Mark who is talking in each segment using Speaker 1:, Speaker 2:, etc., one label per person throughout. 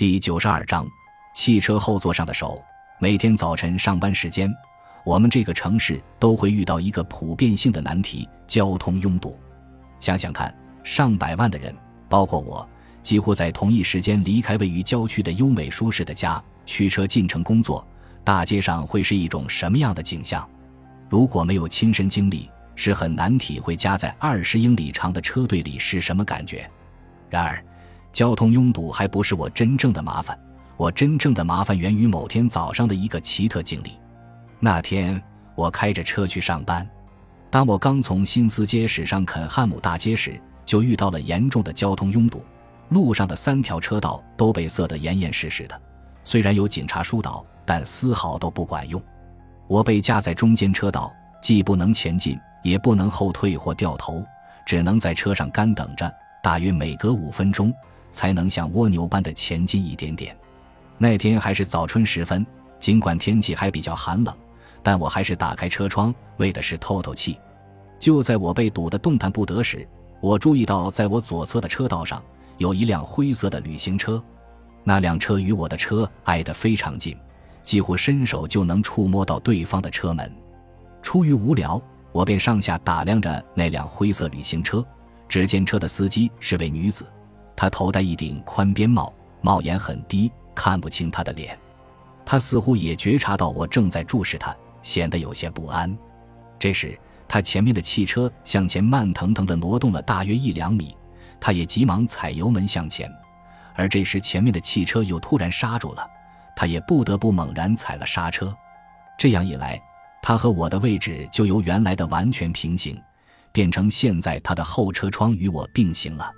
Speaker 1: 第九十二章，汽车后座上的手。每天早晨上班时间，我们这个城市都会遇到一个普遍性的难题——交通拥堵。想想看，上百万的人，包括我，几乎在同一时间离开位于郊区的优美舒适的家，驱车进城工作，大街上会是一种什么样的景象？如果没有亲身经历，是很难体会夹在二十英里长的车队里是什么感觉。然而，交通拥堵还不是我真正的麻烦，我真正的麻烦源于某天早上的一个奇特经历。那天我开着车去上班，当我刚从新斯街驶上肯汉姆大街时，就遇到了严重的交通拥堵，路上的三条车道都被塞得严严实实的。虽然有警察疏导，但丝毫都不管用。我被夹在中间车道，既不能前进，也不能后退或掉头，只能在车上干等着，大约每隔五分钟。才能像蜗牛般的前进一点点。那天还是早春时分，尽管天气还比较寒冷，但我还是打开车窗，为的是透透气。就在我被堵得动弹不得时，我注意到在我左侧的车道上有一辆灰色的旅行车。那辆车与我的车挨得非常近，几乎伸手就能触摸到对方的车门。出于无聊，我便上下打量着那辆灰色旅行车。只见车的司机是位女子。他头戴一顶宽边帽，帽檐很低，看不清他的脸。他似乎也觉察到我正在注视他，显得有些不安。这时，他前面的汽车向前慢腾腾地挪动了大约一两米，他也急忙踩油门向前。而这时，前面的汽车又突然刹住了，他也不得不猛然踩了刹车。这样一来，他和我的位置就由原来的完全平行，变成现在他的后车窗与我并行了。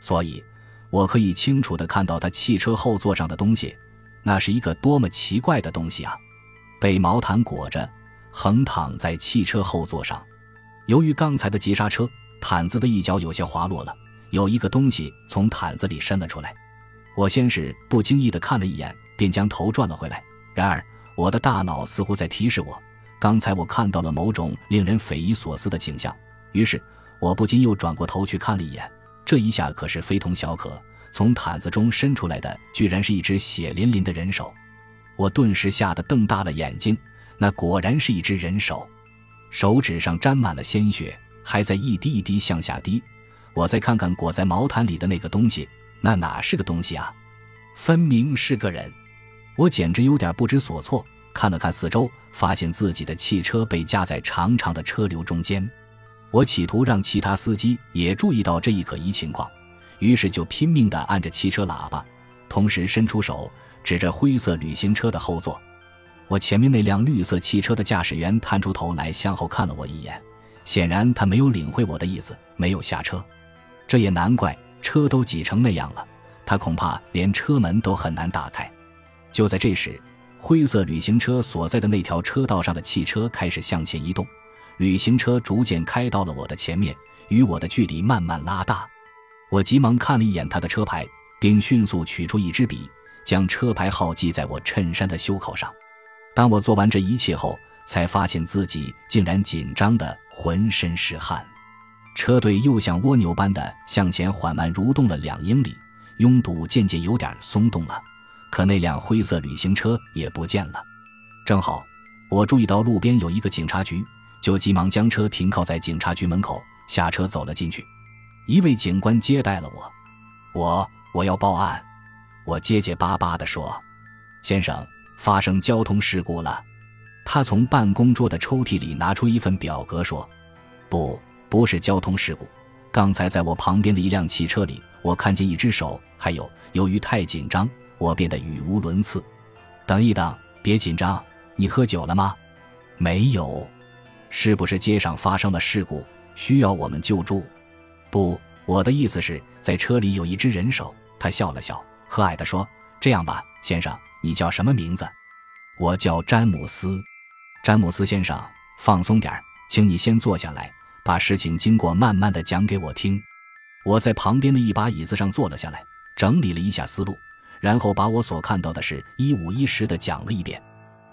Speaker 1: 所以。我可以清楚地看到他汽车后座上的东西，那是一个多么奇怪的东西啊！被毛毯裹着，横躺在汽车后座上。由于刚才的急刹车，毯子的一角有些滑落了，有一个东西从毯子里伸了出来。我先是不经意地看了一眼，便将头转了回来。然而，我的大脑似乎在提示我，刚才我看到了某种令人匪夷所思的景象。于是，我不禁又转过头去看了一眼。这一下可是非同小可，从毯子中伸出来的居然是一只血淋淋的人手，我顿时吓得瞪大了眼睛。那果然是一只人手，手指上沾满了鲜血，还在一滴一滴向下滴。我再看看裹在毛毯里的那个东西，那哪是个东西啊？分明是个人！我简直有点不知所措，看了看四周，发现自己的汽车被夹在长长的车流中间。我企图让其他司机也注意到这一可疑情况，于是就拼命地按着汽车喇叭，同时伸出手指着灰色旅行车的后座。我前面那辆绿色汽车的驾驶员探出头来向后看了我一眼，显然他没有领会我的意思，没有下车。这也难怪，车都挤成那样了，他恐怕连车门都很难打开。就在这时，灰色旅行车所在的那条车道上的汽车开始向前移动。旅行车逐渐开到了我的前面，与我的距离慢慢拉大。我急忙看了一眼他的车牌，并迅速取出一支笔，将车牌号记在我衬衫的袖口上。当我做完这一切后，才发现自己竟然紧张得浑身是汗。车队又像蜗牛般的向前缓慢蠕动了两英里，拥堵渐渐有点松动了。可那辆灰色旅行车也不见了。正好，我注意到路边有一个警察局。就急忙将车停靠在警察局门口，下车走了进去。一位警官接待了我，我我要报案。我结结巴巴地说：“先生，发生交通事故了。”他从办公桌的抽屉里拿出一份表格说：“不，不是交通事故。刚才在我旁边的一辆汽车里，我看见一只手，还有由于太紧张，我变得语无伦次。等一等，别紧张，你喝酒了吗？没有。”是不是街上发生了事故，需要我们救助？不，我的意思是在车里有一只人手。他笑了笑，和蔼地说：“这样吧，先生，你叫什么名字？”我叫詹姆斯。詹姆斯先生，放松点儿，请你先坐下来，把事情经过慢慢的讲给我听。我在旁边的一把椅子上坐了下来，整理了一下思路，然后把我所看到的事一五一十的讲了一遍。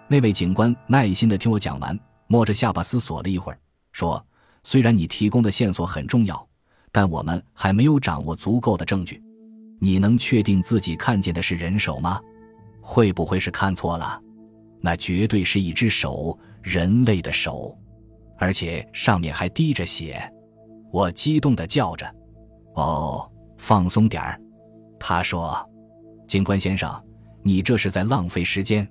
Speaker 1: 那位警官耐心的听我讲完。摸着下巴思索了一会儿，说：“虽然你提供的线索很重要，但我们还没有掌握足够的证据。你能确定自己看见的是人手吗？会不会是看错了？那绝对是一只手，人类的手，而且上面还滴着血。我激动地叫着：“哦，放松点儿。”他说：“警官先生，你这是在浪费时间。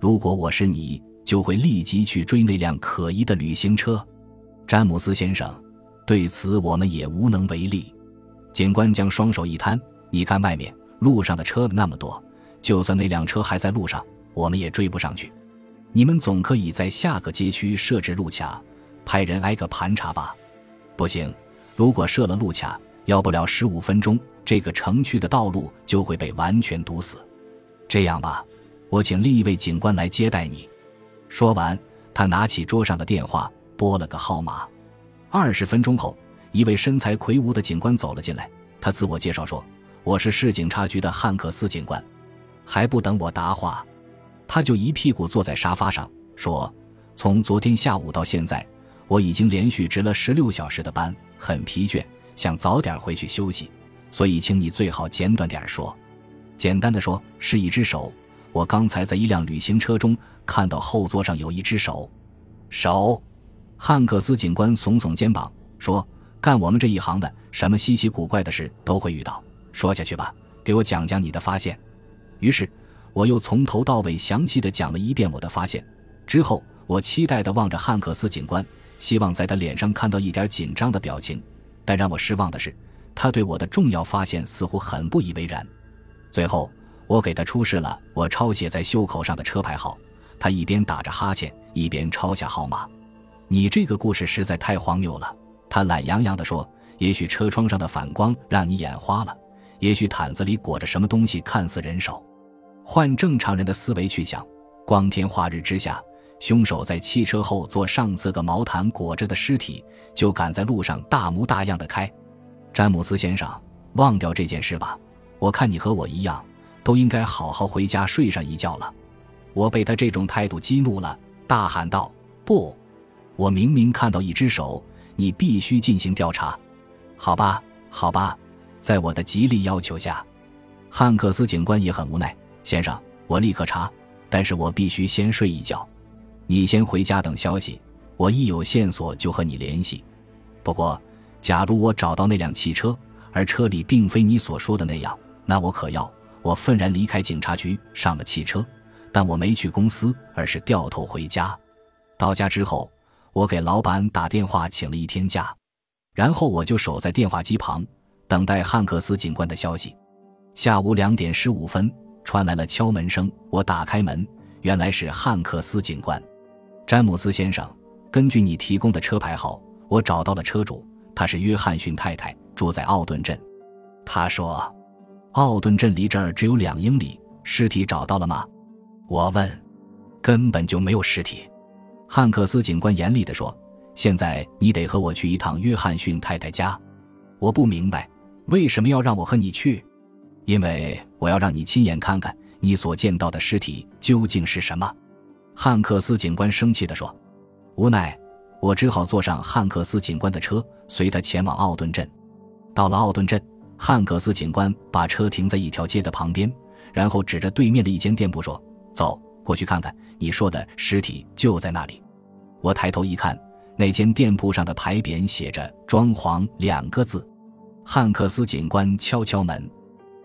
Speaker 1: 如果我是你，就会立即去追那辆可疑的旅行车。”詹姆斯先生，对此我们也无能为力。警官将双手一摊。你看外面路上的车那么多，就算那辆车还在路上，我们也追不上去。你们总可以在下个街区设置路卡，派人挨个盘查吧？不行，如果设了路卡，要不了十五分钟，这个城区的道路就会被完全堵死。这样吧，我请另一位警官来接待你。说完，他拿起桌上的电话，拨了个号码。二十分钟后，一位身材魁梧的警官走了进来，他自我介绍说。我是市警察局的汉克斯警官，还不等我答话，他就一屁股坐在沙发上，说：“从昨天下午到现在，我已经连续值了十六小时的班，很疲倦，想早点回去休息。所以，请你最好简短点说。简单的说，是一只手。我刚才在一辆旅行车中看到后座上有一只手。手。”汉克斯警官耸耸肩膀说：“干我们这一行的，什么稀奇古怪的事都会遇到。”说下去吧，给我讲讲你的发现。于是，我又从头到尾详细的讲了一遍我的发现。之后，我期待的望着汉克斯警官，希望在他脸上看到一点紧张的表情。但让我失望的是，他对我的重要发现似乎很不以为然。最后，我给他出示了我抄写在袖口上的车牌号，他一边打着哈欠，一边抄下号码。你这个故事实在太荒谬了，他懒洋洋地说。也许车窗上的反光让你眼花了。也许毯子里裹着什么东西，看似人手。换正常人的思维去想，光天化日之下，凶手在汽车后座上这个毛毯裹着的尸体，就敢在路上大模大样的开。詹姆斯先生，忘掉这件事吧。我看你和我一样，都应该好好回家睡上一觉了。我被他这种态度激怒了，大喊道：“不！我明明看到一只手，你必须进行调查。好吧，好吧。”在我的极力要求下，汉克斯警官也很无奈。先生，我立刻查，但是我必须先睡一觉。你先回家等消息，我一有线索就和你联系。不过，假如我找到那辆汽车，而车里并非你所说的那样，那我可要……我愤然离开警察局，上了汽车，但我没去公司，而是掉头回家。到家之后，我给老板打电话请了一天假，然后我就守在电话机旁。等待汉克斯警官的消息。下午两点十五分，传来了敲门声。我打开门，原来是汉克斯警官。詹姆斯先生，根据你提供的车牌号，我找到了车主，他是约翰逊太太，住在奥顿镇。他说：“奥顿镇离这儿只有两英里。尸体找到了吗？”我问。根本就没有尸体。汉克斯警官严厉地说：“现在你得和我去一趟约翰逊太太家。”我不明白。为什么要让我和你去？因为我要让你亲眼看看你所见到的尸体究竟是什么。”汉克斯警官生气地说。无奈，我只好坐上汉克斯警官的车，随他前往奥顿镇。到了奥顿镇，汉克斯警官把车停在一条街的旁边，然后指着对面的一间店铺说：“走过去看看，你说的尸体就在那里。”我抬头一看，那间店铺上的牌匾写着“装潢”两个字。汉克斯警官敲敲门，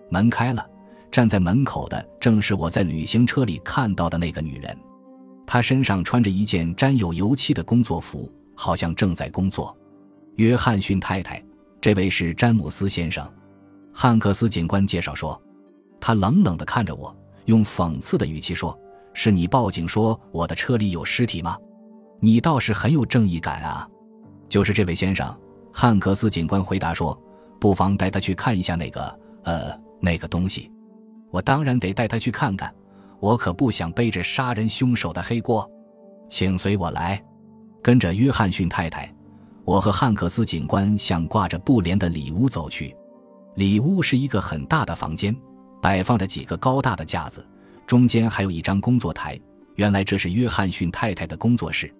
Speaker 1: 门开了，站在门口的正是我在旅行车里看到的那个女人。她身上穿着一件沾有油漆的工作服，好像正在工作。约翰逊太太，这位是詹姆斯先生。汉克斯警官介绍说。他冷冷地看着我，用讽刺的语气说：“是你报警说我的车里有尸体吗？你倒是很有正义感啊。”就是这位先生。汉克斯警官回答说。不妨带他去看一下那个，呃，那个东西。我当然得带他去看看，我可不想背着杀人凶手的黑锅。请随我来，跟着约翰逊太太，我和汉克斯警官向挂着布帘的里屋走去。里屋是一个很大的房间，摆放着几个高大的架子，中间还有一张工作台。原来这是约翰逊太太的工作室。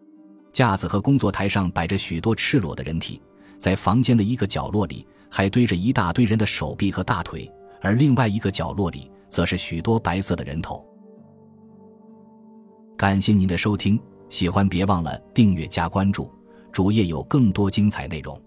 Speaker 1: 架子和工作台上摆着许多赤裸的人体，在房间的一个角落里。还堆着一大堆人的手臂和大腿，而另外一个角落里则是许多白色的人头。感谢您的收听，喜欢别忘了订阅加关注，主页有更多精彩内容。